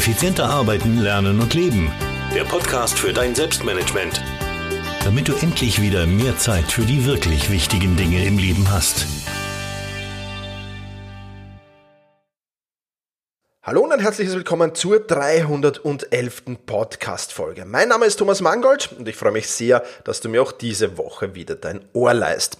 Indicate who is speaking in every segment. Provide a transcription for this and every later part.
Speaker 1: Effizienter arbeiten, lernen und leben. Der Podcast für dein Selbstmanagement. Damit du endlich wieder mehr Zeit für die wirklich wichtigen Dinge im Leben hast.
Speaker 2: Hallo und ein herzliches Willkommen zur 311. Podcast-Folge. Mein Name ist Thomas Mangold und ich freue mich sehr, dass du mir auch diese Woche wieder dein Ohr leist.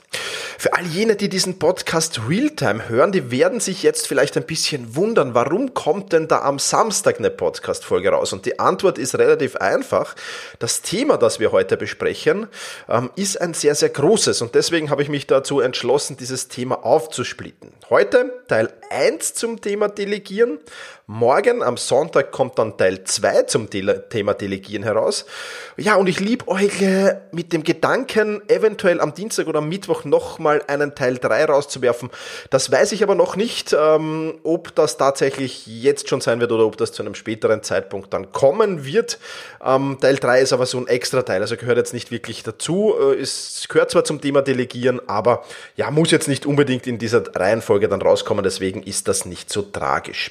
Speaker 2: Für all jene, die diesen Podcast Realtime hören, die werden sich jetzt vielleicht ein bisschen wundern, warum kommt denn da am Samstag eine Podcast-Folge raus? Und die Antwort ist relativ einfach. Das Thema, das wir heute besprechen, ähm, ist ein sehr, sehr großes und deswegen habe ich mich dazu entschlossen, dieses Thema aufzusplitten. Heute Teil 1 zum Thema Delegieren, Morgen am Sonntag kommt dann Teil 2 zum Thema Delegieren heraus. Ja, und ich liebe euch mit dem Gedanken, eventuell am Dienstag oder am Mittwoch nochmal einen Teil 3 rauszuwerfen. Das weiß ich aber noch nicht, ähm, ob das tatsächlich jetzt schon sein wird oder ob das zu einem späteren Zeitpunkt dann kommen wird. Ähm, Teil 3 ist aber so ein extra Teil, also gehört jetzt nicht wirklich dazu. Äh, es gehört zwar zum Thema Delegieren, aber ja, muss jetzt nicht unbedingt in dieser Reihenfolge dann rauskommen, deswegen ist das nicht so tragisch.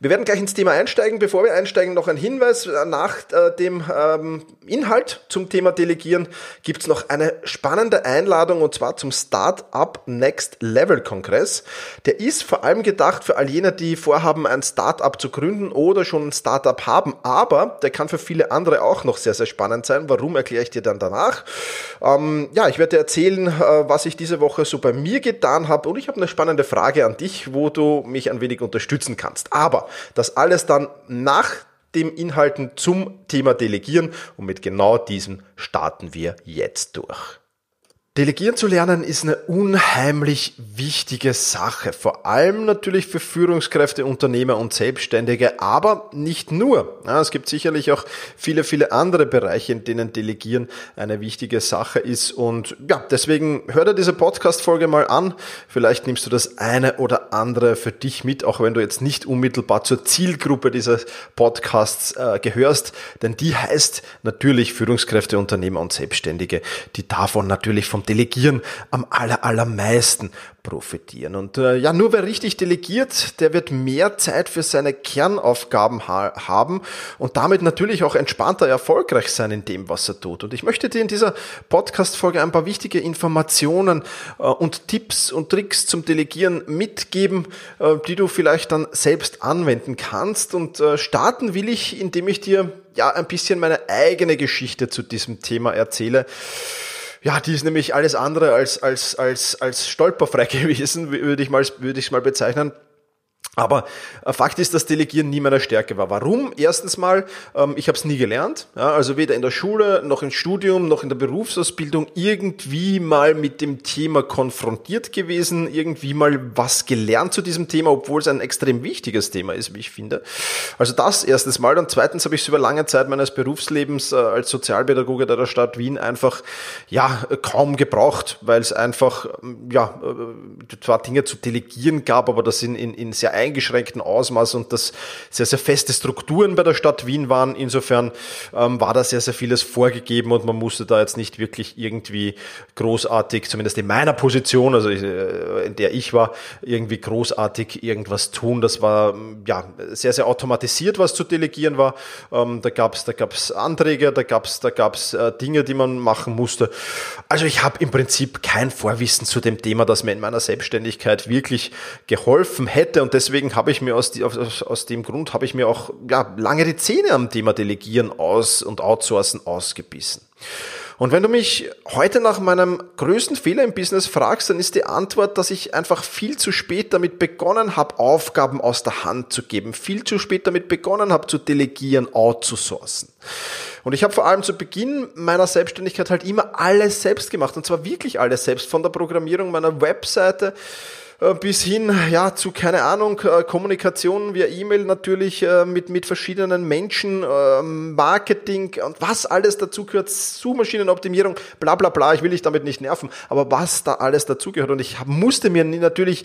Speaker 2: Wir werden gleich ins Thema einsteigen. Bevor wir einsteigen, noch ein Hinweis. Nach äh, dem ähm, Inhalt zum Thema Delegieren gibt es noch eine spannende Einladung und zwar zum Startup Next Level Kongress. Der ist vor allem gedacht für all jene, die vorhaben, ein Startup zu gründen oder schon ein Startup haben, aber der kann für viele andere auch noch sehr, sehr spannend sein. Warum erkläre ich dir dann danach? Ähm, ja, ich werde dir erzählen, äh, was ich diese Woche so bei mir getan habe und ich habe eine spannende Frage an dich, wo du mich ein wenig unterstützen kannst. Aber das alles dann nach dem Inhalten zum Thema Delegieren und mit genau diesem starten wir jetzt durch. Delegieren zu lernen ist eine unheimlich wichtige Sache, vor allem natürlich für Führungskräfte, Unternehmer und Selbstständige, aber nicht nur. Es gibt sicherlich auch viele, viele andere Bereiche, in denen Delegieren eine wichtige Sache ist und ja, deswegen hör dir diese Podcast-Folge mal an. Vielleicht nimmst du das eine oder andere für dich mit, auch wenn du jetzt nicht unmittelbar zur Zielgruppe dieses Podcasts äh, gehörst, denn die heißt natürlich Führungskräfte, Unternehmer und Selbstständige, die davon natürlich vom Delegieren am aller, allermeisten profitieren. Und äh, ja, nur wer richtig delegiert, der wird mehr Zeit für seine Kernaufgaben ha haben und damit natürlich auch entspannter erfolgreich sein in dem, was er tut. Und ich möchte dir in dieser Podcast-Folge ein paar wichtige Informationen äh, und Tipps und Tricks zum Delegieren mitgeben, äh, die du vielleicht dann selbst anwenden kannst. Und äh, starten will ich, indem ich dir ja ein bisschen meine eigene Geschichte zu diesem Thema erzähle. Ja, die ist nämlich alles andere als, als, als, als stolperfrei gewesen, würde ich mal, würde ich mal bezeichnen. Aber äh, Fakt ist, dass Delegieren nie meiner Stärke war. Warum? Erstens mal, ähm, ich habe es nie gelernt. Also weder in der Schule, noch im Studium, noch in der Berufsausbildung irgendwie mal mit dem Thema konfrontiert gewesen, irgendwie mal was gelernt zu diesem Thema, obwohl es ein extrem wichtiges Thema ist, wie ich finde. Also das erstens mal. Und zweitens habe ich es über lange Zeit meines Berufslebens äh, als Sozialpädagoge der Stadt Wien einfach ja kaum gebraucht, weil es einfach ja äh, zwar Dinge zu delegieren gab, aber das in, in, in sehr eingeschränkten Ausmaß und dass sehr, sehr feste Strukturen bei der Stadt Wien waren. Insofern ähm, war da sehr, sehr vieles vorgegeben und man musste da jetzt nicht wirklich irgendwie großartig, zumindest in meiner Position, also äh, in der ich war, irgendwie großartig irgendwas tun. Das war ja sehr, sehr automatisiert, was zu delegieren war. Ähm, da gab's da gab's Anträge, da gab's da gab's äh, Dinge, die man machen musste. Also ich habe im Prinzip kein Vorwissen zu dem Thema, das mir in meiner Selbstständigkeit wirklich geholfen hätte und deswegen deswegen habe ich mir aus, aus, aus dem Grund habe ich mir auch ja, lange die Zähne am Thema Delegieren aus und Outsourcen ausgebissen. Und wenn du mich heute nach meinem größten Fehler im Business fragst, dann ist die Antwort, dass ich einfach viel zu spät damit begonnen habe, Aufgaben aus der Hand zu geben, viel zu spät damit begonnen habe zu delegieren, outzusourcen. Und ich habe vor allem zu Beginn meiner Selbstständigkeit halt immer alles selbst gemacht, und zwar wirklich alles selbst, von der Programmierung meiner Webseite bis hin ja zu keine Ahnung äh, Kommunikation via E-Mail natürlich äh, mit mit verschiedenen Menschen ähm, Marketing und was alles dazu gehört Suchmaschinenoptimierung bla bla bla. Ich will dich damit nicht nerven aber was da alles dazu gehört. Und ich musste mir natürlich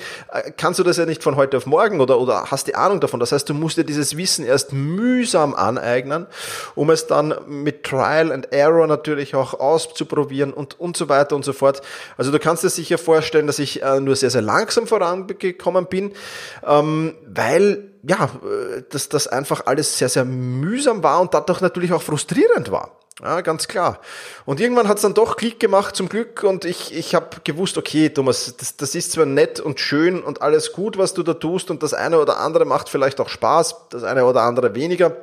Speaker 2: kannst du das ja nicht von heute auf morgen oder oder hast die Ahnung davon. Das heißt du musst dir dieses Wissen erst mühsam aneignen um es dann mit Trial and Error natürlich auch auszuprobieren und und so weiter und so fort. Also du kannst dir sicher vorstellen dass ich nur sehr sehr langsam vorangekommen bin, ähm, weil ja, dass das einfach alles sehr, sehr mühsam war und dadurch natürlich auch frustrierend war. Ja, ganz klar. Und irgendwann hat es dann doch Klick gemacht zum Glück und ich, ich habe gewusst, okay, Thomas, das, das ist zwar nett und schön und alles gut, was du da tust und das eine oder andere macht vielleicht auch Spaß, das eine oder andere weniger.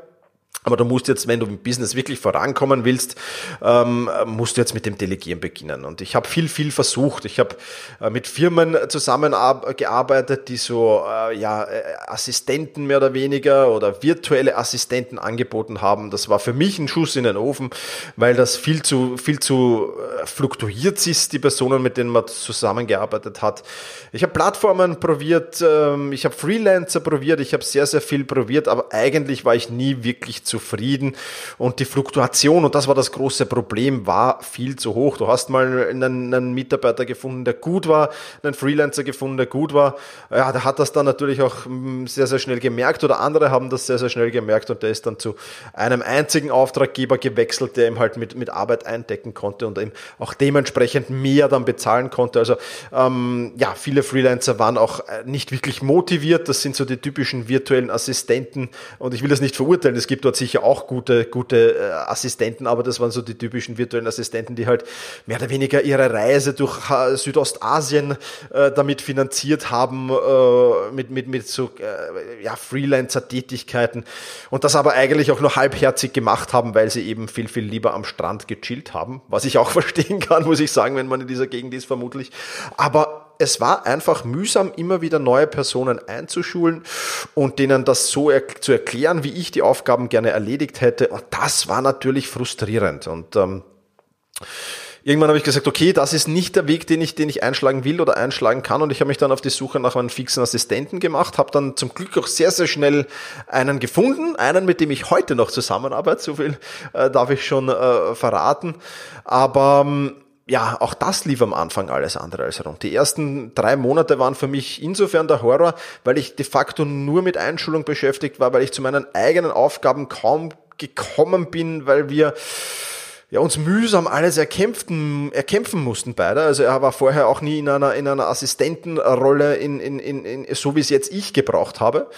Speaker 2: Aber du musst jetzt, wenn du im Business wirklich vorankommen willst, ähm, musst du jetzt mit dem Delegieren beginnen. Und ich habe viel, viel versucht. Ich habe äh, mit Firmen zusammengearbeitet, die so äh, ja, äh, Assistenten mehr oder weniger oder virtuelle Assistenten angeboten haben. Das war für mich ein Schuss in den Ofen, weil das viel zu, viel zu äh, fluktuiert ist, die Personen, mit denen man zusammengearbeitet hat. Ich habe Plattformen probiert, ähm, ich habe Freelancer probiert, ich habe sehr, sehr viel probiert, aber eigentlich war ich nie wirklich zu zufrieden und die Fluktuation, und das war das große Problem, war viel zu hoch. Du hast mal einen, einen Mitarbeiter gefunden, der gut war, einen Freelancer gefunden, der gut war. Ja, der hat das dann natürlich auch mm, sehr, sehr schnell gemerkt oder andere haben das sehr, sehr schnell gemerkt und der ist dann zu einem einzigen Auftraggeber gewechselt, der ihm halt mit, mit Arbeit eindecken konnte und ihm auch dementsprechend mehr dann bezahlen konnte. Also ähm, ja, viele Freelancer waren auch äh, nicht wirklich motiviert. Das sind so die typischen virtuellen Assistenten und ich will das nicht verurteilen. Es gibt dort sicher auch gute, gute äh, Assistenten, aber das waren so die typischen virtuellen Assistenten, die halt mehr oder weniger ihre Reise durch äh, Südostasien äh, damit finanziert haben, äh, mit, mit, mit so äh, ja, Freelancer-Tätigkeiten und das aber eigentlich auch nur halbherzig gemacht haben, weil sie eben viel, viel lieber am Strand gechillt haben, was ich auch verstehen kann, muss ich sagen, wenn man in dieser Gegend ist, vermutlich. Aber es war einfach mühsam, immer wieder neue Personen einzuschulen und denen das so er zu erklären, wie ich die Aufgaben gerne erledigt hätte. Und das war natürlich frustrierend. Und ähm, irgendwann habe ich gesagt, okay, das ist nicht der Weg, den ich, den ich einschlagen will oder einschlagen kann. Und ich habe mich dann auf die Suche nach einem fixen Assistenten gemacht, habe dann zum Glück auch sehr, sehr schnell einen gefunden, einen, mit dem ich heute noch zusammenarbeite. So viel äh, darf ich schon äh, verraten. Aber ähm, ja, auch das lief am Anfang alles andere als rund. Die ersten drei Monate waren für mich insofern der Horror, weil ich de facto nur mit Einschulung beschäftigt war, weil ich zu meinen eigenen Aufgaben kaum gekommen bin, weil wir ja, uns mühsam alles erkämpften, erkämpfen mussten beide. Also er war vorher auch nie in einer, in einer Assistentenrolle, in, in, in, in, so wie es jetzt ich gebraucht habe.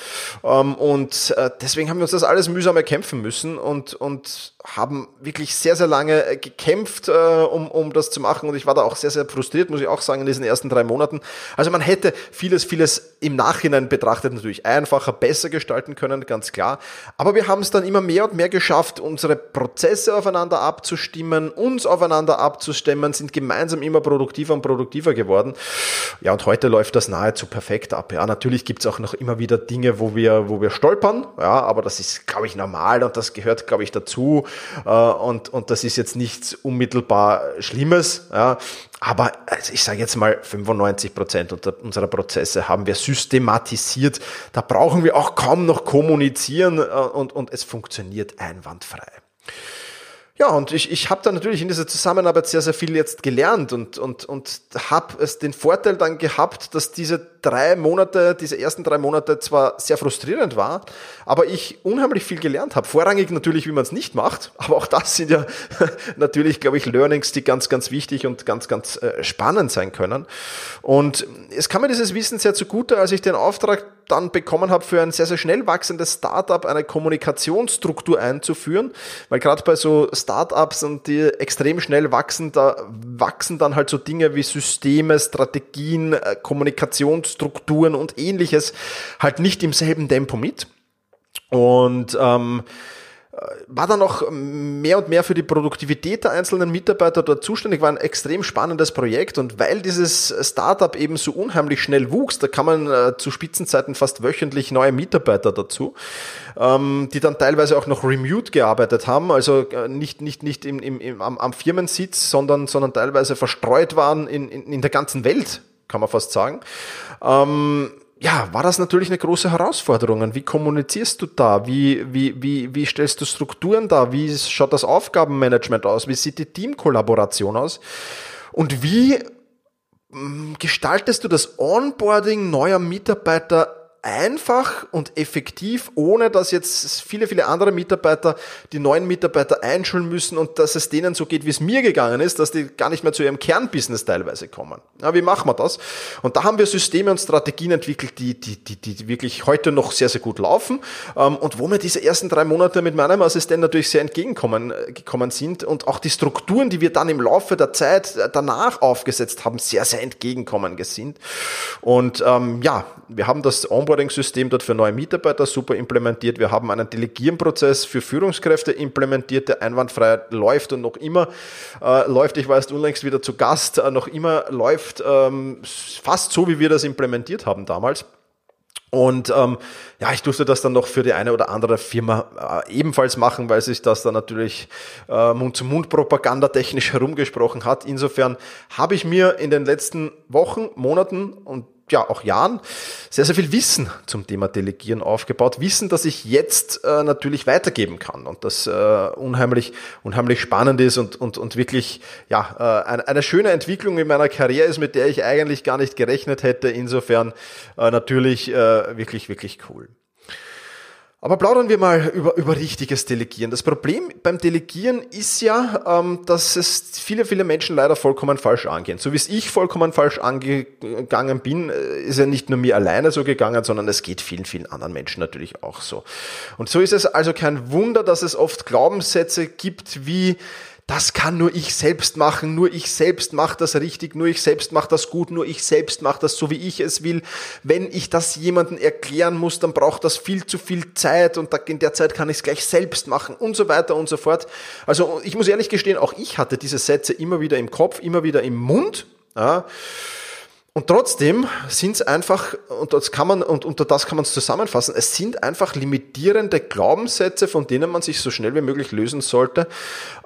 Speaker 2: Ähm, und äh, deswegen haben wir uns das alles mühsam erkämpfen müssen und, und haben wirklich sehr, sehr lange äh, gekämpft, äh, um, um das zu machen. Und ich war da auch sehr, sehr frustriert, muss ich auch sagen, in diesen ersten drei Monaten. Also man hätte vieles, vieles im Nachhinein betrachtet natürlich einfacher, besser gestalten können, ganz klar. Aber wir haben es dann immer mehr und mehr geschafft, unsere Prozesse aufeinander abzustimmen, uns aufeinander abzustimmen, sind gemeinsam immer produktiver und produktiver geworden. Ja, und heute läuft das nahezu perfekt ab. Ja, natürlich gibt es auch noch immer wieder Dinge, wo wir, wo wir stolpern. Ja, aber das ist, glaube ich, normal und das gehört, glaube ich, dazu. Äh, und, und das ist jetzt nichts unmittelbar Schlimmes. Ja. Aber also ich sage jetzt mal, 95 Prozent unserer Prozesse haben wir systematisiert. Da brauchen wir auch kaum noch kommunizieren äh, und, und es funktioniert einwandfrei. Ja, und ich, ich habe da natürlich in dieser Zusammenarbeit sehr, sehr viel jetzt gelernt und, und, und habe es den Vorteil dann gehabt, dass diese drei Monate, diese ersten drei Monate zwar sehr frustrierend war, aber ich unheimlich viel gelernt habe. Vorrangig natürlich, wie man es nicht macht, aber auch das sind ja natürlich, glaube ich, Learnings, die ganz, ganz wichtig und ganz, ganz äh, spannend sein können. Und es kam mir dieses Wissen sehr zugute, als ich den Auftrag dann bekommen habe, für ein sehr, sehr schnell wachsendes Startup eine Kommunikationsstruktur einzuführen, weil gerade bei so Startups und die extrem schnell wachsen, da wachsen dann halt so Dinge wie Systeme, Strategien, äh, Kommunikationsstrukturen und ähnliches halt nicht im selben Tempo mit. Und ähm, war dann auch mehr und mehr für die Produktivität der einzelnen Mitarbeiter dort zuständig, war ein extrem spannendes Projekt. Und weil dieses Startup eben so unheimlich schnell wuchs, da kann man äh, zu Spitzenzeiten fast wöchentlich neue Mitarbeiter dazu, ähm, die dann teilweise auch noch remote gearbeitet haben, also äh, nicht, nicht, nicht im, im, im, am, am Firmensitz, sondern, sondern teilweise verstreut waren in, in, in der ganzen Welt, kann man fast sagen. Ähm, ja, war das natürlich eine große Herausforderung. Wie kommunizierst du da? Wie, wie, wie, wie stellst du Strukturen da? Wie schaut das Aufgabenmanagement aus? Wie sieht die Teamkollaboration aus? Und wie mm, gestaltest du das Onboarding neuer Mitarbeiter einfach und effektiv, ohne dass jetzt viele, viele andere Mitarbeiter die neuen Mitarbeiter einschulen müssen und dass es denen so geht, wie es mir gegangen ist, dass die gar nicht mehr zu ihrem Kernbusiness teilweise kommen. Ja, wie machen wir das? Und da haben wir Systeme und Strategien entwickelt, die, die, die, die wirklich heute noch sehr, sehr gut laufen ähm, und wo mir diese ersten drei Monate mit meinem Assistent natürlich sehr entgegengekommen äh, gekommen sind und auch die Strukturen, die wir dann im Laufe der Zeit danach aufgesetzt haben, sehr, sehr entgegenkommen sind. Und ähm, ja, wir haben das Onboarding-System dort für neue Mitarbeiter super implementiert. Wir haben einen Delegierenprozess für Führungskräfte implementiert, der einwandfrei läuft und noch immer äh, läuft. Ich war erst unlängst wieder zu Gast, äh, noch immer läuft ähm, fast so, wie wir das implementiert haben damals. Und ähm, ja, ich durfte das dann noch für die eine oder andere Firma äh, ebenfalls machen, weil sich das dann natürlich äh, Mund-zu-Mund-Propaganda technisch herumgesprochen hat. Insofern habe ich mir in den letzten Wochen, Monaten und ja, auch Jahren sehr, sehr viel Wissen zum Thema Delegieren aufgebaut. Wissen, das ich jetzt äh, natürlich weitergeben kann und das äh, unheimlich, unheimlich spannend ist und, und, und wirklich ja, äh, eine, eine schöne Entwicklung in meiner Karriere ist, mit der ich eigentlich gar nicht gerechnet hätte. Insofern äh, natürlich äh, wirklich, wirklich cool. Aber plaudern wir mal über, über richtiges Delegieren. Das Problem beim Delegieren ist ja, ähm, dass es viele, viele Menschen leider vollkommen falsch angehen. So wie es ich vollkommen falsch angegangen bin, äh, ist ja nicht nur mir alleine so gegangen, sondern es geht vielen, vielen anderen Menschen natürlich auch so. Und so ist es also kein Wunder, dass es oft Glaubenssätze gibt wie, das kann nur ich selbst machen, nur ich selbst mache das richtig, nur ich selbst mache das gut, nur ich selbst mache das so, wie ich es will. Wenn ich das jemandem erklären muss, dann braucht das viel zu viel Zeit und in der Zeit kann ich es gleich selbst machen und so weiter und so fort. Also ich muss ehrlich gestehen, auch ich hatte diese Sätze immer wieder im Kopf, immer wieder im Mund. Ja. Und trotzdem sind es einfach, und das kann man, und unter das kann man es zusammenfassen, es sind einfach limitierende Glaubenssätze, von denen man sich so schnell wie möglich lösen sollte.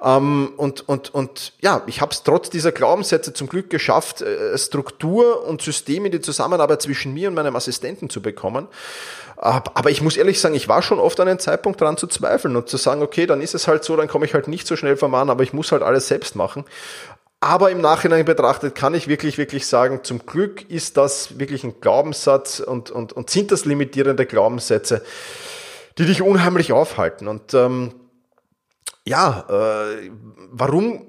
Speaker 2: Ähm, und, und, und ja, ich habe es trotz dieser Glaubenssätze zum Glück geschafft, äh, Struktur und System in die Zusammenarbeit zwischen mir und meinem Assistenten zu bekommen. Aber ich muss ehrlich sagen, ich war schon oft an einem Zeitpunkt dran zu zweifeln und zu sagen, okay, dann ist es halt so, dann komme ich halt nicht so schnell vom Mann, aber ich muss halt alles selbst machen. Aber im Nachhinein betrachtet kann ich wirklich, wirklich sagen, zum Glück ist das wirklich ein Glaubenssatz und, und, und sind das limitierende Glaubenssätze, die dich unheimlich aufhalten. Und ähm, ja, äh, warum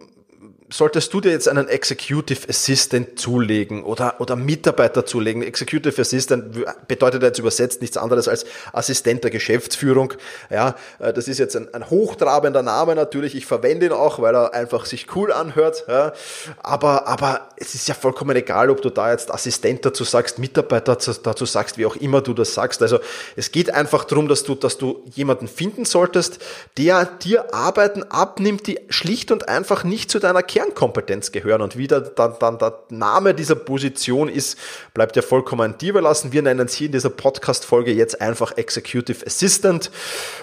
Speaker 2: solltest du dir jetzt einen Executive Assistant zulegen oder, oder Mitarbeiter zulegen. Executive Assistant bedeutet jetzt übersetzt nichts anderes als Assistent der Geschäftsführung. Ja, äh, das ist jetzt ein, ein hochtrabender Name natürlich. Ich verwende ihn auch, weil er einfach sich cool anhört. Ja, aber, aber es ist ja vollkommen egal, ob du da jetzt Assistent dazu sagst, Mitarbeiter dazu sagst, wie auch immer du das sagst. Also es geht einfach darum, dass du, dass du jemanden finden solltest, der dir Arbeiten abnimmt, die schlicht und einfach nicht zu deiner Kern Kernkompetenz gehören. Und wie der, dann der Name dieser Position ist, bleibt ja vollkommen dir überlassen. Wir nennen es hier in dieser Podcast-Folge jetzt einfach Executive Assistant.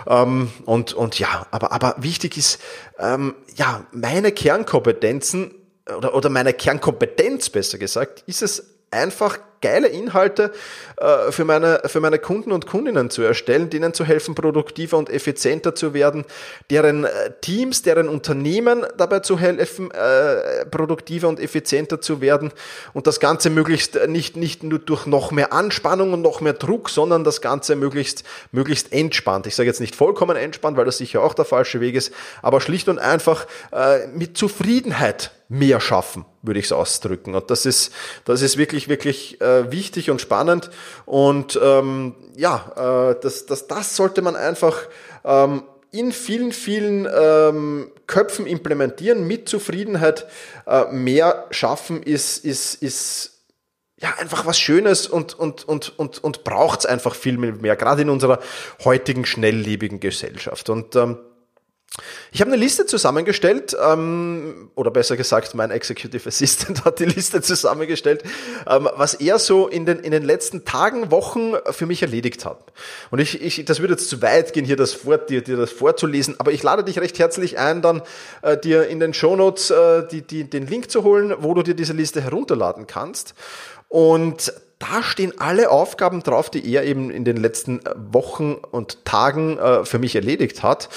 Speaker 2: Ähm, und, und ja, aber, aber wichtig ist, ähm, ja, meine Kernkompetenzen oder, oder meine Kernkompetenz besser gesagt, ist es einfach geile Inhalte äh, für, meine, für meine Kunden und Kundinnen zu erstellen, denen zu helfen, produktiver und effizienter zu werden, deren äh, Teams, deren Unternehmen dabei zu helfen, äh, produktiver und effizienter zu werden und das Ganze möglichst nicht, nicht nur durch noch mehr Anspannung und noch mehr Druck, sondern das Ganze möglichst, möglichst entspannt. Ich sage jetzt nicht vollkommen entspannt, weil das sicher auch der falsche Weg ist, aber schlicht und einfach äh, mit Zufriedenheit mehr schaffen, würde ich es ausdrücken. Und das ist, das ist wirklich, wirklich äh, wichtig und spannend. Und ähm, ja, äh, das, das, das sollte man einfach ähm, in vielen, vielen ähm, Köpfen implementieren, mit Zufriedenheit äh, mehr schaffen, ist, ist, ist ja einfach was Schönes und, und, und, und, und braucht es einfach viel mehr, gerade in unserer heutigen schnelllebigen Gesellschaft. Und ähm, ich habe eine Liste zusammengestellt, ähm, oder besser gesagt, mein Executive Assistant hat die Liste zusammengestellt, ähm, was er so in den, in den letzten Tagen, Wochen für mich erledigt hat. Und ich, ich das würde jetzt zu weit gehen, hier das vor, dir, dir das vorzulesen, aber ich lade dich recht herzlich ein, dann äh, dir in den Shownotes äh, die, die, den Link zu holen, wo du dir diese Liste herunterladen kannst. Und da stehen alle Aufgaben drauf, die er eben in den letzten Wochen und Tagen äh, für mich erledigt hat.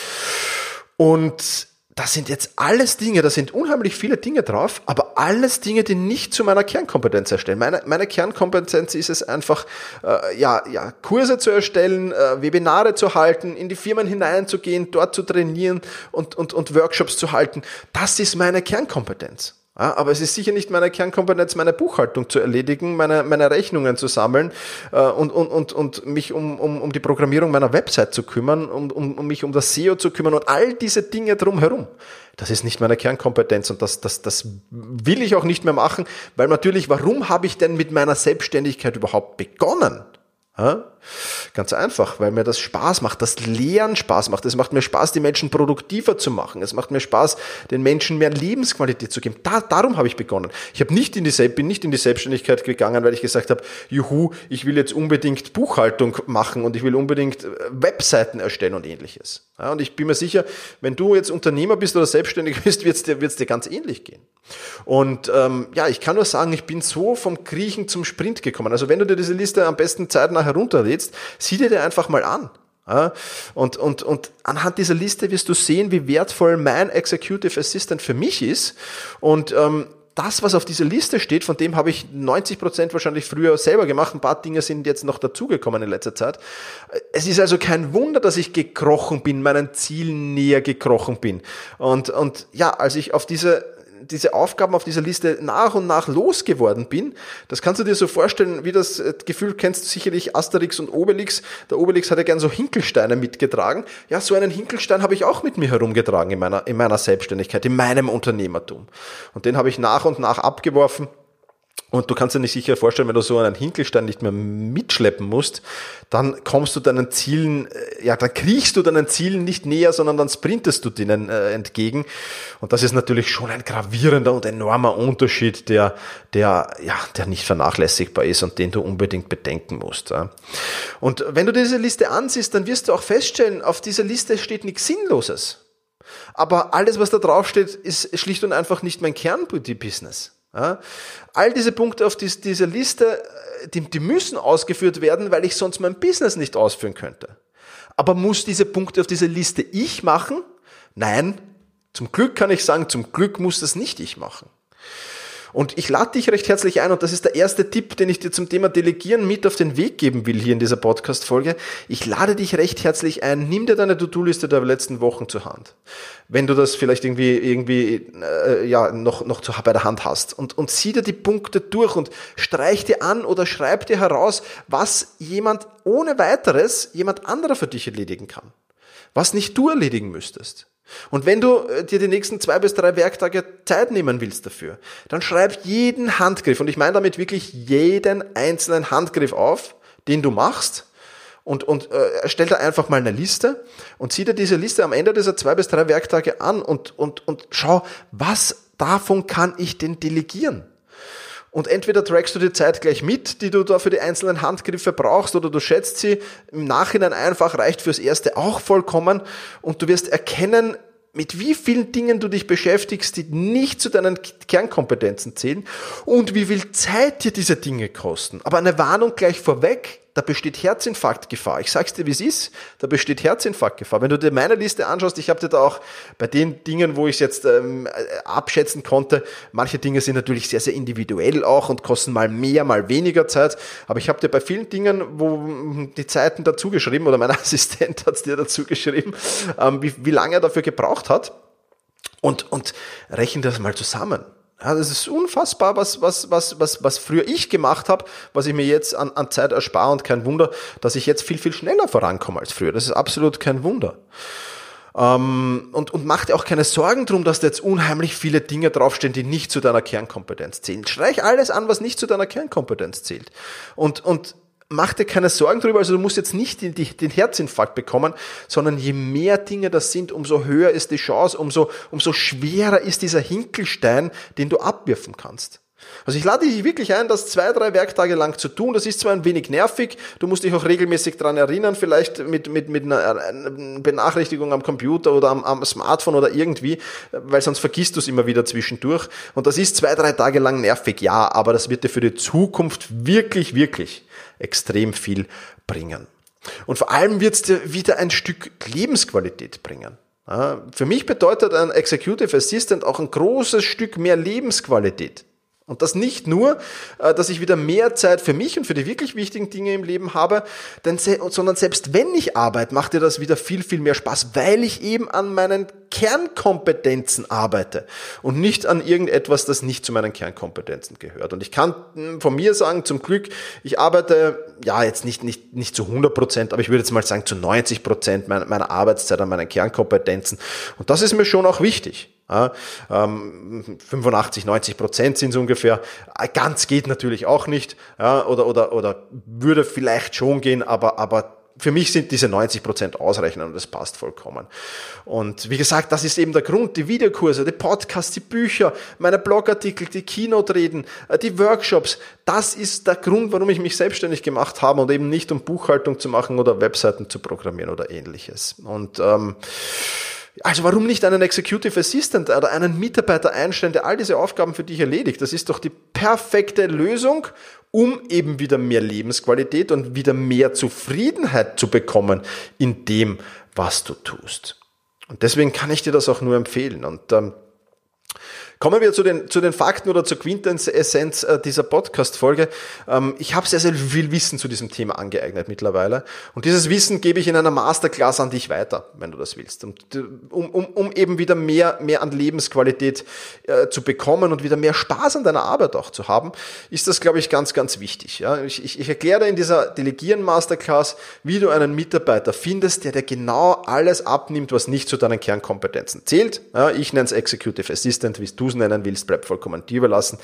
Speaker 2: Und das sind jetzt alles Dinge, da sind unheimlich viele Dinge drauf, aber alles Dinge, die nicht zu meiner Kernkompetenz erstellen. Meine, meine Kernkompetenz ist es einfach, äh, ja, ja, Kurse zu erstellen, äh, Webinare zu halten, in die Firmen hineinzugehen, dort zu trainieren und, und, und Workshops zu halten. Das ist meine Kernkompetenz. Ja, aber es ist sicher nicht meine Kernkompetenz, meine Buchhaltung zu erledigen, meine, meine Rechnungen zu sammeln äh, und, und, und, und mich um, um, um die Programmierung meiner Website zu kümmern, um, um, um mich um das SEO zu kümmern und all diese Dinge drumherum. Das ist nicht meine Kernkompetenz und das, das, das will ich auch nicht mehr machen, weil natürlich, warum habe ich denn mit meiner Selbstständigkeit überhaupt begonnen? Ja? Ganz einfach, weil mir das Spaß macht, das Lehren Spaß macht. Es macht mir Spaß, die Menschen produktiver zu machen. Es macht mir Spaß, den Menschen mehr Lebensqualität zu geben. Da, darum habe ich begonnen. Ich habe nicht in die, bin nicht in die Selbstständigkeit gegangen, weil ich gesagt habe, juhu, ich will jetzt unbedingt Buchhaltung machen und ich will unbedingt äh, Webseiten erstellen und ähnliches. Ja, und ich bin mir sicher, wenn du jetzt Unternehmer bist oder selbstständig bist, wird es dir, wird's dir ganz ähnlich gehen. Und ähm, ja, ich kann nur sagen, ich bin so vom Kriechen zum Sprint gekommen. Also wenn du dir diese Liste am besten zeitnah herunterlädst, sieh dir die einfach mal an. Ja, und, und, und anhand dieser Liste wirst du sehen, wie wertvoll mein Executive Assistant für mich ist. Und ähm, das, was auf dieser Liste steht, von dem habe ich 90 Prozent wahrscheinlich früher selber gemacht. Ein paar Dinge sind jetzt noch dazugekommen in letzter Zeit. Es ist also kein Wunder, dass ich gekrochen bin, meinen Zielen näher gekrochen bin. Und, und ja, als ich auf diese diese Aufgaben auf dieser Liste nach und nach losgeworden bin. Das kannst du dir so vorstellen, wie das äh, Gefühl kennst du sicherlich Asterix und Obelix. Der Obelix hat ja gern so Hinkelsteine mitgetragen. Ja, so einen Hinkelstein habe ich auch mit mir herumgetragen in meiner, in meiner Selbstständigkeit, in meinem Unternehmertum. Und den habe ich nach und nach abgeworfen und du kannst dir nicht sicher vorstellen, wenn du so einen Hinkelstein nicht mehr mitschleppen musst, dann kommst du deinen Zielen, äh, ja, dann kriechst du deinen Zielen nicht näher, sondern dann sprintest du denen äh, entgegen. Und das ist natürlich schon ein gravierender und enormer Unterschied, der, der, ja, der nicht vernachlässigbar ist und den du unbedingt bedenken musst. Ja. Und wenn du diese Liste ansiehst, dann wirst du auch feststellen, auf dieser Liste steht nichts Sinnloses. Aber alles, was da drauf steht, ist schlicht und einfach nicht mein Kernbusiness. Ja? All diese Punkte auf dies, dieser Liste, äh, die, die müssen ausgeführt werden, weil ich sonst mein Business nicht ausführen könnte. Aber muss diese Punkte auf dieser Liste ich machen? Nein. Zum Glück kann ich sagen, zum Glück muss das nicht ich machen. Und ich lade dich recht herzlich ein, und das ist der erste Tipp, den ich dir zum Thema Delegieren mit auf den Weg geben will hier in dieser Podcast-Folge. Ich lade dich recht herzlich ein, nimm dir deine To-Do-Liste der letzten Wochen zur Hand. Wenn du das vielleicht irgendwie, irgendwie, äh, ja, noch, noch zu, bei der Hand hast. Und, und sieh dir die Punkte durch und streich dir an oder schreib dir heraus, was jemand ohne weiteres, jemand anderer für dich erledigen kann. Was nicht du erledigen müsstest. Und wenn du äh, dir die nächsten zwei bis drei Werktage Zeit nehmen willst dafür, dann schreib jeden Handgriff, und ich meine damit wirklich jeden einzelnen Handgriff auf, den du machst, und, und äh, stell da einfach mal eine Liste und zieh dir diese Liste am Ende dieser zwei bis drei Werktage an und, und, und schau, was davon kann ich denn delegieren? Und entweder trackst du die Zeit gleich mit, die du da für die einzelnen Handgriffe brauchst, oder du schätzt sie im Nachhinein einfach, reicht fürs Erste auch vollkommen. Und du wirst erkennen, mit wie vielen Dingen du dich beschäftigst, die nicht zu deinen Kernkompetenzen zählen und wie viel Zeit dir diese Dinge kosten. Aber eine Warnung gleich vorweg, da besteht Herzinfarktgefahr. Ich sag's dir, wie es ist, da besteht Herzinfarktgefahr. Wenn du dir meine Liste anschaust, ich habe dir da auch bei den Dingen, wo ich es jetzt ähm, abschätzen konnte, manche Dinge sind natürlich sehr, sehr individuell auch und kosten mal mehr, mal weniger Zeit. Aber ich habe dir bei vielen Dingen, wo die Zeiten dazu geschrieben, oder mein Assistent hat's dir dazu geschrieben, ähm, wie, wie lange er dafür gebraucht hat. Und, und rechne das mal zusammen. Ja, das ist unfassbar, was, was, was, was, was früher ich gemacht habe, was ich mir jetzt an, an Zeit erspare und kein Wunder, dass ich jetzt viel, viel schneller vorankomme als früher. Das ist absolut kein Wunder. Ähm, und, und mach dir auch keine Sorgen drum, dass da jetzt unheimlich viele Dinge draufstehen, die nicht zu deiner Kernkompetenz zählen. Streich alles an, was nicht zu deiner Kernkompetenz zählt. Und, und mach dir keine Sorgen darüber, also du musst jetzt nicht den, den Herzinfarkt bekommen, sondern je mehr Dinge das sind, umso höher ist die Chance, umso, umso schwerer ist dieser Hinkelstein, den du abwirfen kannst. Also ich lade dich wirklich ein, das zwei, drei Werktage lang zu tun. Das ist zwar ein wenig nervig, du musst dich auch regelmäßig dran erinnern, vielleicht mit, mit, mit einer Benachrichtigung am Computer oder am, am Smartphone oder irgendwie, weil sonst vergisst du es immer wieder zwischendurch. Und das ist zwei, drei Tage lang nervig, ja, aber das wird dir für die Zukunft wirklich, wirklich extrem viel bringen. Und vor allem wird es dir wieder ein Stück Lebensqualität bringen. Für mich bedeutet ein Executive Assistant auch ein großes Stück mehr Lebensqualität. Und das nicht nur, äh, dass ich wieder mehr Zeit für mich und für die wirklich wichtigen Dinge im Leben habe, denn, sondern selbst wenn ich arbeite, macht dir das wieder viel, viel mehr Spaß, weil ich eben an meinen Kernkompetenzen arbeite und nicht an irgendetwas, das nicht zu meinen Kernkompetenzen gehört. Und ich kann hm, von mir sagen, zum Glück, ich arbeite, ja, jetzt nicht, nicht, nicht zu 100 Prozent, aber ich würde jetzt mal sagen, zu 90 Prozent meiner, meiner Arbeitszeit an meinen Kernkompetenzen. Und das ist mir schon auch wichtig. Ja, ähm, 85, 90 Prozent sind es ungefähr. Ganz geht natürlich auch nicht. Oder, oder, oder würde vielleicht schon gehen, aber, aber für mich sind diese 90 Prozent ausreichend und das passt vollkommen. Und wie gesagt, das ist eben der Grund. Die Videokurse, die Podcasts, die Bücher, meine Blogartikel, die Keynote-Reden, äh, die Workshops. Das ist der Grund, warum ich mich selbstständig gemacht habe und eben nicht um Buchhaltung zu machen oder Webseiten zu programmieren oder ähnliches. Und ähm, also warum nicht einen Executive Assistant oder einen Mitarbeiter einstellen, der all diese Aufgaben für dich erledigt? Das ist doch die perfekte Lösung, um eben wieder mehr Lebensqualität und wieder mehr Zufriedenheit zu bekommen in dem, was du tust. Und deswegen kann ich dir das auch nur empfehlen. Und ähm, Kommen wir zu den, zu den Fakten oder zur Quintessenz äh, dieser Podcast-Folge. Ähm, ich habe sehr, sehr viel Wissen zu diesem Thema angeeignet mittlerweile. Und dieses Wissen gebe ich in einer Masterclass an dich weiter, wenn du das willst. Um, um, um eben wieder mehr, mehr an Lebensqualität äh, zu bekommen und wieder mehr Spaß an deiner Arbeit auch zu haben, ist das, glaube ich, ganz, ganz wichtig. Ja? Ich, ich, ich erkläre in dieser Delegieren-Masterclass, wie du einen Mitarbeiter findest, der dir genau alles abnimmt, was nicht zu deinen Kernkompetenzen zählt. Ja, ich nenne es Executive Assistant, wie du du es nennen willst, bleibt vollkommen dir überlassen.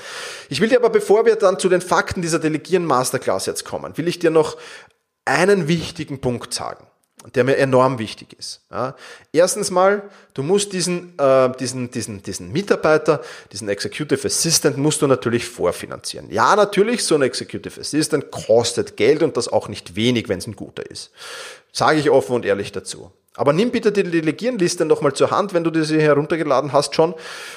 Speaker 2: Ich will dir aber, bevor wir dann zu den Fakten dieser Delegieren Masterclass jetzt kommen, will ich dir noch einen wichtigen Punkt sagen der mir enorm wichtig ist. Ja. Erstens mal, du musst diesen, äh, diesen, diesen, diesen Mitarbeiter, diesen Executive Assistant, musst du natürlich vorfinanzieren. Ja, natürlich, so ein Executive Assistant kostet Geld und das auch nicht wenig, wenn es ein guter ist. Sage ich offen und ehrlich dazu. Aber nimm bitte die Delegierenliste nochmal zur Hand, wenn du diese heruntergeladen hast schon.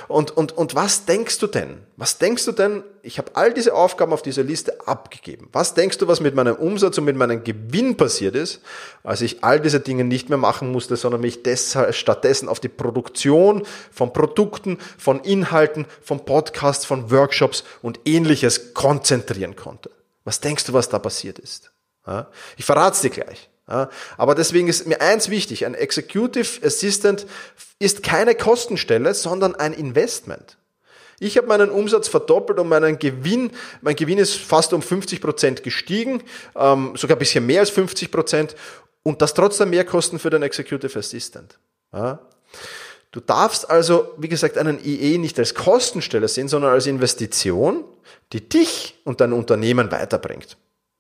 Speaker 2: Und, und, und was denkst du denn? Was denkst du denn? Ich habe all diese Aufgaben auf dieser Liste abgegeben. Was denkst du, was mit meinem Umsatz und mit meinem Gewinn passiert ist, als ich all diese Dinge nicht mehr machen musste, sondern mich deshalb, stattdessen auf die Produktion von Produkten, von Inhalten, von Podcasts, von Workshops und ähnliches konzentrieren konnte? Was denkst du, was da passiert ist? Ich verrate es dir gleich. Aber deswegen ist mir eins wichtig, ein Executive Assistant ist keine Kostenstelle, sondern ein Investment. Ich habe meinen Umsatz verdoppelt und meinen Gewinn, mein Gewinn ist fast um 50 Prozent gestiegen, ähm, sogar ein bisschen mehr als 50 Prozent und das trotz der Mehrkosten für den Executive Assistant. Du darfst also, wie gesagt, einen IE nicht als Kostenstelle sehen, sondern als Investition, die dich und dein Unternehmen weiterbringt.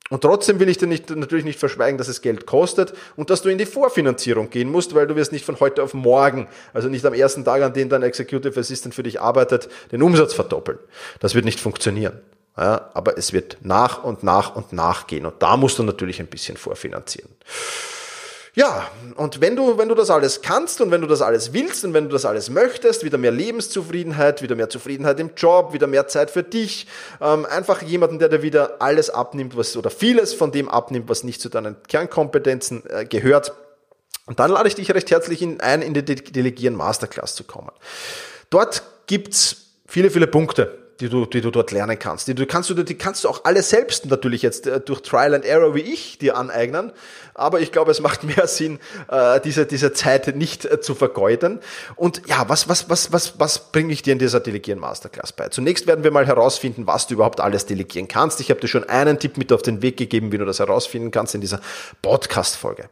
Speaker 2: Und trotzdem will ich dir nicht, natürlich nicht verschweigen, dass es Geld kostet und dass du in die Vorfinanzierung gehen musst, weil du wirst nicht von heute auf morgen, also nicht am ersten Tag, an dem dein Executive Assistant für dich arbeitet, den Umsatz verdoppeln. Das wird nicht funktionieren. Ja, aber es wird nach und nach und nach gehen und da musst du natürlich ein bisschen vorfinanzieren. Ja, und wenn du, wenn du das alles kannst und wenn du das alles willst und wenn du das alles möchtest, wieder mehr Lebenszufriedenheit, wieder mehr Zufriedenheit im Job, wieder mehr Zeit für dich, ähm, einfach jemanden, der dir wieder alles abnimmt, was oder vieles von dem abnimmt, was nicht zu deinen Kernkompetenzen äh, gehört. Und dann lade ich dich recht herzlich in, ein, in die Delegieren Masterclass zu kommen. Dort gibt's viele, viele Punkte, die du, die du dort lernen kannst. Die, du kannst du, die kannst du auch alle selbst natürlich jetzt äh, durch Trial and Error wie ich dir aneignen. Aber ich glaube, es macht mehr Sinn, äh, diese, diese Zeit nicht äh, zu vergeuden. Und ja, was, was, was, was, was bringe ich dir in dieser Delegieren Masterclass bei? Zunächst werden wir mal herausfinden, was du überhaupt alles delegieren kannst. Ich habe dir schon einen Tipp mit auf den Weg gegeben, wie du das herausfinden kannst in dieser Podcast-Folge.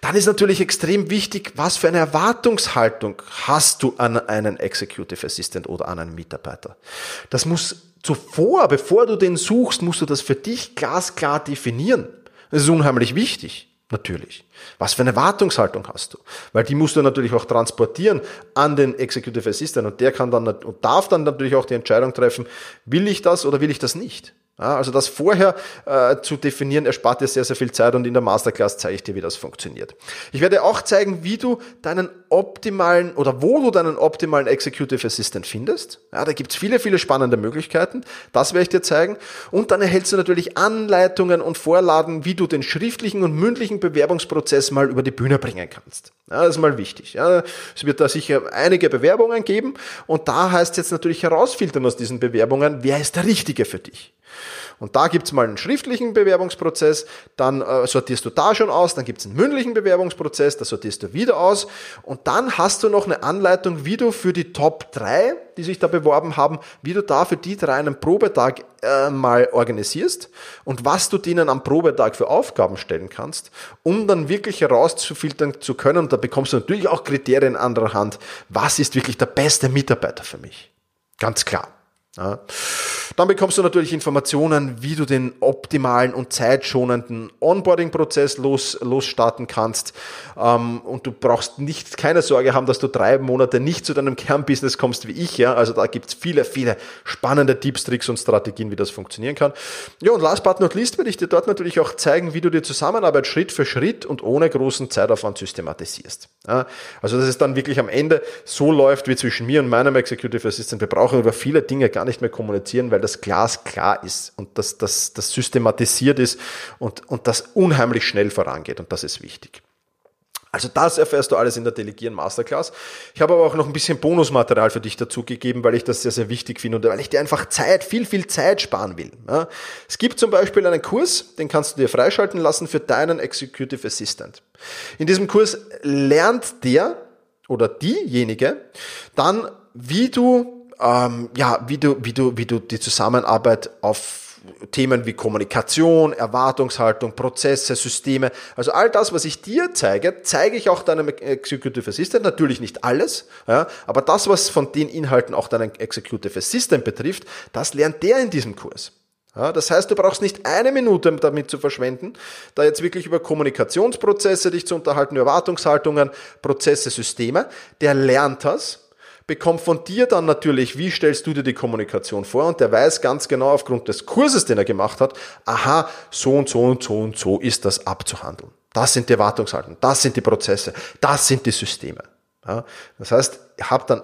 Speaker 2: Dann ist natürlich extrem wichtig, was für eine Erwartungshaltung hast du an einen Executive Assistant oder an einen Mitarbeiter. Das muss zuvor, bevor du den suchst, musst du das für dich glasklar definieren. Das ist unheimlich wichtig. Natürlich. Was für eine Wartungshaltung hast du? Weil die musst du natürlich auch transportieren an den Executive Assistant und der kann dann und darf dann natürlich auch die Entscheidung treffen, will ich das oder will ich das nicht? Ja, also das vorher äh, zu definieren, erspart dir sehr, sehr viel Zeit und in der Masterclass zeige ich dir, wie das funktioniert. Ich werde auch zeigen, wie du deinen optimalen oder wo du deinen optimalen Executive Assistant findest. Ja, da gibt's viele, viele spannende Möglichkeiten. Das werde ich dir zeigen. Und dann erhältst du natürlich Anleitungen und Vorlagen, wie du den schriftlichen und mündlichen Bewerbungsprozess mal über die Bühne bringen kannst. Ja, das ist mal wichtig. Ja, es wird da sicher einige Bewerbungen geben und da heißt es jetzt natürlich herausfiltern aus diesen Bewerbungen, wer ist der Richtige für dich. Und da gibt's mal einen schriftlichen Bewerbungsprozess, dann äh, sortierst du da schon aus, dann gibt's einen mündlichen Bewerbungsprozess, da sortierst du wieder aus und dann hast du noch eine Anleitung, wie du für die Top 3, die sich da beworben haben, wie du da für die drei einen Probetag äh, mal organisierst und was du denen am Probetag für Aufgaben stellen kannst, um dann wirklich herauszufiltern zu können. Und da bekommst du natürlich auch Kriterien anderer Hand. Was ist wirklich der beste Mitarbeiter für mich? Ganz klar. Ja. Dann bekommst du natürlich Informationen, wie du den optimalen und zeitschonenden Onboarding-Prozess los, losstarten kannst. Ähm, und du brauchst nicht keine Sorge haben, dass du drei Monate nicht zu deinem Kernbusiness kommst wie ich. Ja, also da gibt's viele, viele spannende Tipps, Tricks und Strategien, wie das funktionieren kann. Ja, und last but not least werde ich dir dort natürlich auch zeigen, wie du die Zusammenarbeit Schritt für Schritt und ohne großen Zeitaufwand systematisierst. Ja, also dass es dann wirklich am Ende so läuft wie zwischen mir und meinem Executive Assistant. Wir brauchen über viele Dinge gar gar nicht mehr kommunizieren, weil das Glas klar ist und das, das, das systematisiert ist und, und das unheimlich schnell vorangeht und das ist wichtig. Also das erfährst du alles in der Delegieren Masterclass. Ich habe aber auch noch ein bisschen Bonusmaterial für dich dazu gegeben, weil ich das sehr, sehr wichtig finde und weil ich dir einfach Zeit, viel, viel Zeit sparen will. Ja. Es gibt zum Beispiel einen Kurs, den kannst du dir freischalten lassen für deinen Executive Assistant. In diesem Kurs lernt der oder diejenige dann, wie du ähm, ja, wie du, wie du, wie du die Zusammenarbeit auf Themen wie Kommunikation, Erwartungshaltung, Prozesse, Systeme, also all das, was ich dir zeige, zeige ich auch deinem Executive Assistant, natürlich nicht alles, ja, aber das, was von den Inhalten auch deinen Executive Assistant betrifft, das lernt der in diesem Kurs. Ja, das heißt, du brauchst nicht eine Minute damit zu verschwenden, da jetzt wirklich über Kommunikationsprozesse dich zu unterhalten, Erwartungshaltungen, Prozesse, Systeme. Der lernt das bekommt von dir dann natürlich, wie stellst du dir die Kommunikation vor und der weiß ganz genau aufgrund des Kurses, den er gemacht hat, aha, so und so und so und so ist das abzuhandeln. Das sind die Erwartungshalten, das sind die Prozesse, das sind die Systeme. Ja, das heißt, ich habe dann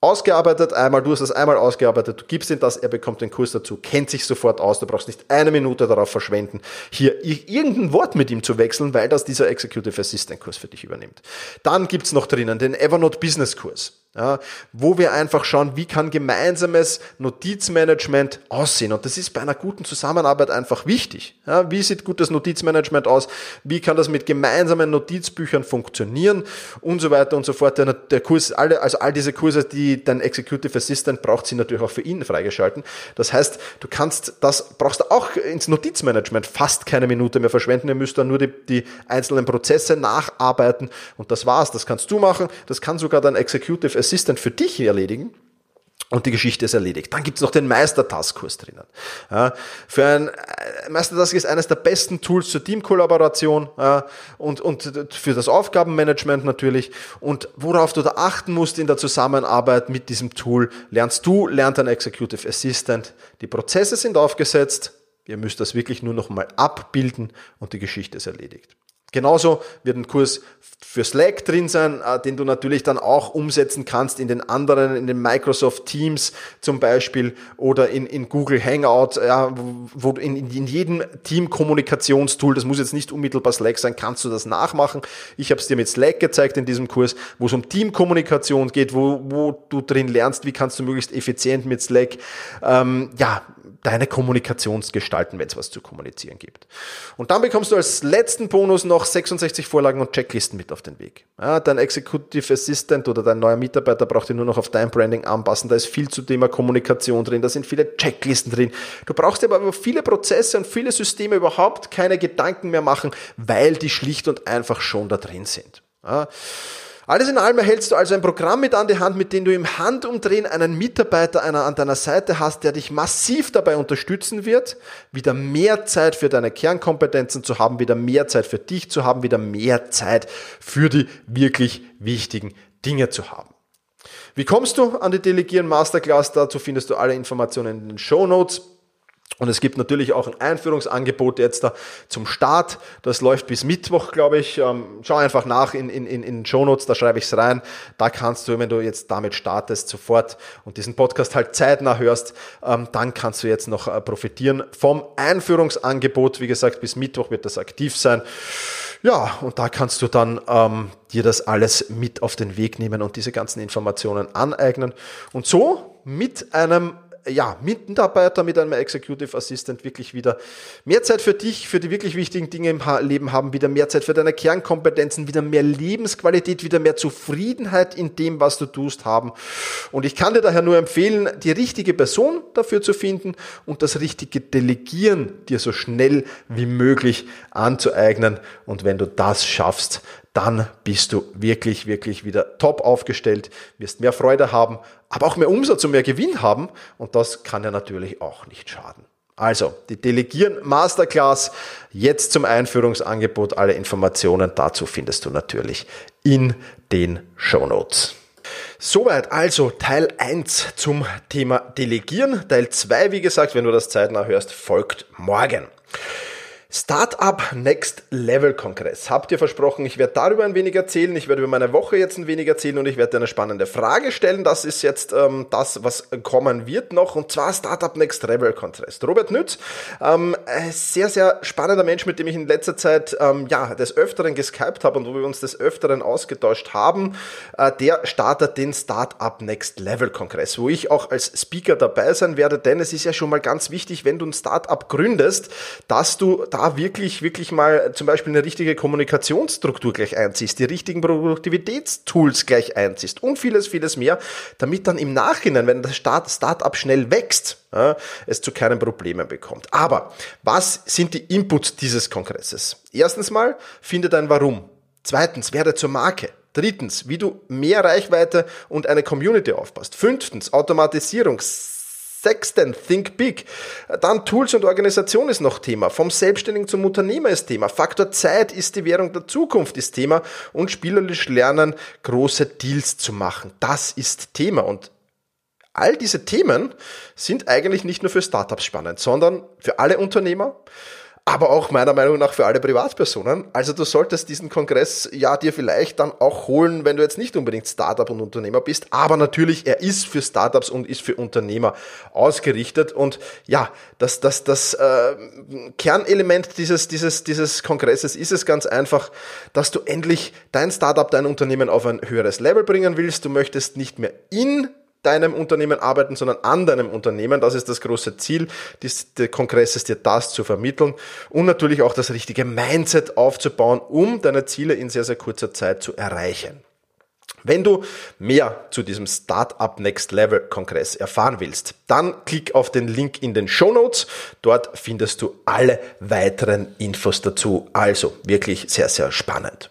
Speaker 2: ausgearbeitet, einmal, du hast das einmal ausgearbeitet, du gibst ihm das, er bekommt den Kurs dazu, kennt sich sofort aus, du brauchst nicht eine Minute darauf verschwenden, hier irgendein Wort mit ihm zu wechseln, weil das dieser Executive Assistant Kurs für dich übernimmt. Dann gibt's noch drinnen den Evernote Business Kurs ja, wo wir einfach schauen, wie kann gemeinsames Notizmanagement aussehen. Und das ist bei einer guten Zusammenarbeit einfach wichtig. Ja, wie sieht gutes Notizmanagement aus? Wie kann das mit gemeinsamen Notizbüchern funktionieren? Und so weiter und so fort. Der, der Kurs, alle, also all diese Kurse, die dein Executive Assistant braucht, sind natürlich auch für ihn freigeschalten. Das heißt, du kannst das, brauchst auch ins Notizmanagement fast keine Minute mehr verschwenden. Ihr müsst dann nur die, die einzelnen Prozesse nacharbeiten. Und das war's. Das kannst du machen. Das kann sogar dein Executive Assistant für dich erledigen. Und die Geschichte ist erledigt. Dann gibt's noch den Meister-Task-Kurs drinnen. Ja, für ein äh, Meister-Task ist eines der besten Tools zur Teamkollaboration ja, und, und für das Aufgabenmanagement natürlich. Und worauf du da achten musst in der Zusammenarbeit mit diesem Tool, lernst du, lernt ein Executive Assistant. Die Prozesse sind aufgesetzt. Ihr müsst das wirklich nur noch mal abbilden und die Geschichte ist erledigt. Genauso wird ein Kurs für Slack drin sein, äh, den du natürlich dann auch umsetzen kannst in den anderen, in den Microsoft Teams zum Beispiel oder in, in Google Hangout, ja, wo in, in jedem Team-Kommunikationstool, das muss jetzt nicht unmittelbar Slack sein, kannst du das nachmachen. Ich habe es dir mit Slack gezeigt in diesem Kurs, wo es um Teamkommunikation geht, wo, wo du drin lernst, wie kannst du möglichst effizient mit Slack ähm, ja, deine Kommunikation gestalten, wenn es was zu kommunizieren gibt. Und dann bekommst du als letzten Bonus noch 66 Vorlagen und Checklisten mit auf den Weg. Ja, dein Executive Assistant oder dein neuer Mitarbeiter braucht dir nur noch auf dein Branding anpassen. Da ist viel zu Thema Kommunikation drin, da sind viele Checklisten drin. Du brauchst dir aber über viele Prozesse und viele Systeme überhaupt keine Gedanken mehr machen, weil die schlicht und einfach schon da drin sind. Ja. Alles in allem erhältst du also ein Programm mit an die Hand, mit dem du im Handumdrehen einen Mitarbeiter an deiner Seite hast, der dich massiv dabei unterstützen wird, wieder mehr Zeit für deine Kernkompetenzen zu haben, wieder mehr Zeit für dich zu haben, wieder mehr Zeit für die wirklich wichtigen Dinge zu haben. Wie kommst du an die Delegieren Masterclass? Dazu findest du alle Informationen in den Show Notes. Und es gibt natürlich auch ein Einführungsangebot jetzt da zum Start. Das läuft bis Mittwoch, glaube ich. Ähm, schau einfach nach in, in, in den Shownotes, da schreibe ich es rein. Da kannst du, wenn du jetzt damit startest, sofort und diesen Podcast halt zeitnah hörst, ähm, dann kannst du jetzt noch äh, profitieren vom Einführungsangebot. Wie gesagt, bis Mittwoch wird das aktiv sein. Ja, und da kannst du dann ähm, dir das alles mit auf den Weg nehmen und diese ganzen Informationen aneignen. Und so mit einem ja, Mitarbeiter mit einem Executive Assistant wirklich wieder mehr Zeit für dich, für die wirklich wichtigen Dinge im Leben haben, wieder mehr Zeit für deine Kernkompetenzen, wieder mehr Lebensqualität, wieder mehr Zufriedenheit in dem, was du tust, haben. Und ich kann dir daher nur empfehlen, die richtige Person dafür zu finden und das richtige Delegieren dir so schnell wie möglich anzueignen. Und wenn du das schaffst, dann bist du wirklich, wirklich wieder top aufgestellt, wirst mehr Freude haben, aber auch mehr Umsatz und mehr Gewinn haben. Und das kann ja natürlich auch nicht schaden. Also, die Delegieren Masterclass jetzt zum Einführungsangebot. Alle Informationen dazu findest du natürlich in den Show Notes. Soweit also Teil 1 zum Thema Delegieren. Teil 2, wie gesagt, wenn du das zeitnah hörst, folgt morgen. Startup Next Level Kongress. Habt ihr versprochen, ich werde darüber ein wenig erzählen, ich werde über meine Woche jetzt ein wenig erzählen und ich werde dir eine spannende Frage stellen. Das ist jetzt ähm, das, was kommen wird noch und zwar Startup Next Level Kongress. Robert Nütz, ähm, ein sehr, sehr spannender Mensch, mit dem ich in letzter Zeit ähm, ja, des Öfteren geskypt habe und wo wir uns des Öfteren ausgetauscht haben, äh, der startet den Startup Next Level Kongress, wo ich auch als Speaker dabei sein werde, denn es ist ja schon mal ganz wichtig, wenn du ein Startup gründest, dass du da wirklich, wirklich mal zum Beispiel eine richtige Kommunikationsstruktur gleich einziehst, die richtigen Produktivitätstools gleich einziehst und vieles, vieles mehr, damit dann im Nachhinein, wenn das Start, Startup schnell wächst, es zu keinen Problemen bekommt. Aber was sind die Inputs dieses Kongresses? Erstens mal, finde dein Warum. Zweitens, werde zur Marke. Drittens, wie du mehr Reichweite und eine Community aufpasst. Fünftens, Automatisierung. Sechsten, Think Big. Dann Tools und Organisation ist noch Thema. Vom Selbstständigen zum Unternehmer ist Thema. Faktor Zeit ist die Währung der Zukunft ist Thema. Und spielerisch lernen, große Deals zu machen. Das ist Thema. Und all diese Themen sind eigentlich nicht nur für Startups spannend, sondern für alle Unternehmer aber auch meiner Meinung nach für alle Privatpersonen. Also du solltest diesen Kongress ja dir vielleicht dann auch holen, wenn du jetzt nicht unbedingt Startup und Unternehmer bist, aber natürlich er ist für Startups und ist für Unternehmer ausgerichtet und ja, das das das äh, Kernelement dieses dieses dieses Kongresses ist es ganz einfach, dass du endlich dein Startup, dein Unternehmen auf ein höheres Level bringen willst. Du möchtest nicht mehr in deinem Unternehmen arbeiten, sondern an deinem Unternehmen. Das ist das große Ziel des, Kongresses, dir das zu vermitteln und natürlich auch das richtige Mindset aufzubauen, um deine Ziele in sehr, sehr kurzer Zeit zu erreichen. Wenn du mehr zu diesem Startup Next Level Kongress erfahren willst, dann klick auf den Link in den Show Notes. Dort findest du alle weiteren Infos dazu. Also wirklich sehr, sehr spannend.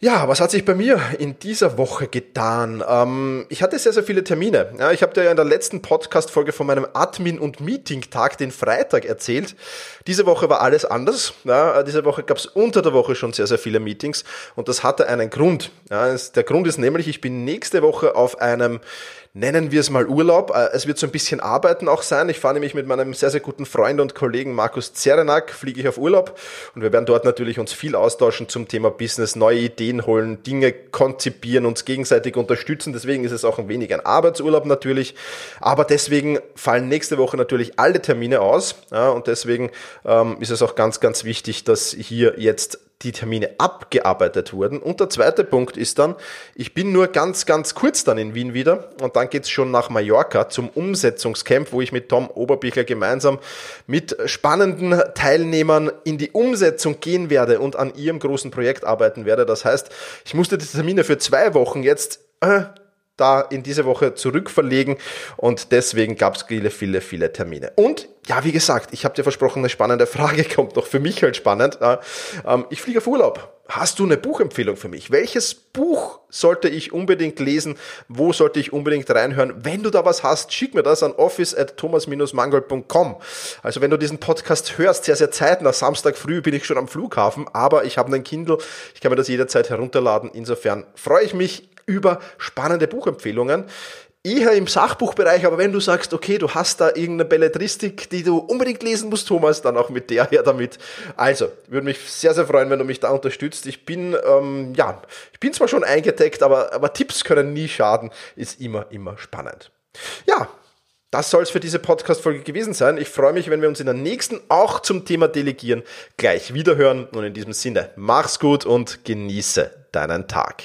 Speaker 2: Ja, was hat sich bei mir in dieser Woche getan? Ähm, ich hatte sehr, sehr viele Termine. Ja, ich habe dir ja in der letzten Podcast-Folge von meinem Admin- und Meeting-Tag, den Freitag, erzählt. Diese Woche war alles anders. Ja, diese Woche gab es unter der Woche schon sehr, sehr viele Meetings und das hatte einen Grund. Ja, der Grund ist nämlich, ich bin nächste Woche auf einem nennen wir es mal Urlaub. Äh, es wird so ein bisschen Arbeiten auch sein. Ich fahre nämlich mit meinem sehr, sehr guten Freund und Kollegen Markus Zerenak, fliege ich auf Urlaub und wir werden dort natürlich uns viel austauschen zum Thema Business, neue Ideen holen, Dinge konzipieren, uns gegenseitig unterstützen. Deswegen ist es auch ein wenig ein Arbeitsurlaub natürlich. Aber deswegen fallen nächste Woche natürlich alle Termine aus. Ja, und deswegen ähm, ist es auch ganz, ganz wichtig, dass hier jetzt die Termine abgearbeitet wurden. Und der zweite Punkt ist dann, ich bin nur ganz, ganz kurz dann in Wien wieder und dann geht's schon nach Mallorca zum Umsetzungscamp, wo ich mit Tom Oberbichler gemeinsam mit spannenden Teilnehmern in die Umsetzung gehen werde und an ihrem großen Projekt arbeiten werde. Das heißt, ich musste die Termine für zwei Wochen jetzt äh, da in diese Woche zurückverlegen und deswegen gab es viele, viele, viele Termine. Und ja, wie gesagt, ich habe dir versprochen, eine spannende Frage kommt noch für mich halt spannend. Ähm, ich fliege auf Urlaub. Hast du eine Buchempfehlung für mich? Welches Buch sollte ich unbedingt lesen? Wo sollte ich unbedingt reinhören? Wenn du da was hast, schick mir das an office at thomas-mangold.com. Also wenn du diesen Podcast hörst, sehr, sehr zeitnah, Samstag früh bin ich schon am Flughafen, aber ich habe einen Kindle, ich kann mir das jederzeit herunterladen. Insofern freue ich mich über spannende Buchempfehlungen. eher im Sachbuchbereich, aber wenn du sagst, okay, du hast da irgendeine Belletristik, die du unbedingt lesen musst, Thomas, dann auch mit der her damit. Also, würde mich sehr, sehr freuen, wenn du mich da unterstützt. Ich bin, ähm, ja, ich bin zwar schon eingedeckt, aber, aber Tipps können nie schaden, ist immer, immer spannend. Ja, das soll es für diese Podcast-Folge gewesen sein. Ich freue mich, wenn wir uns in der nächsten auch zum Thema Delegieren gleich wiederhören. Und in diesem Sinne, mach's gut und genieße deinen Tag.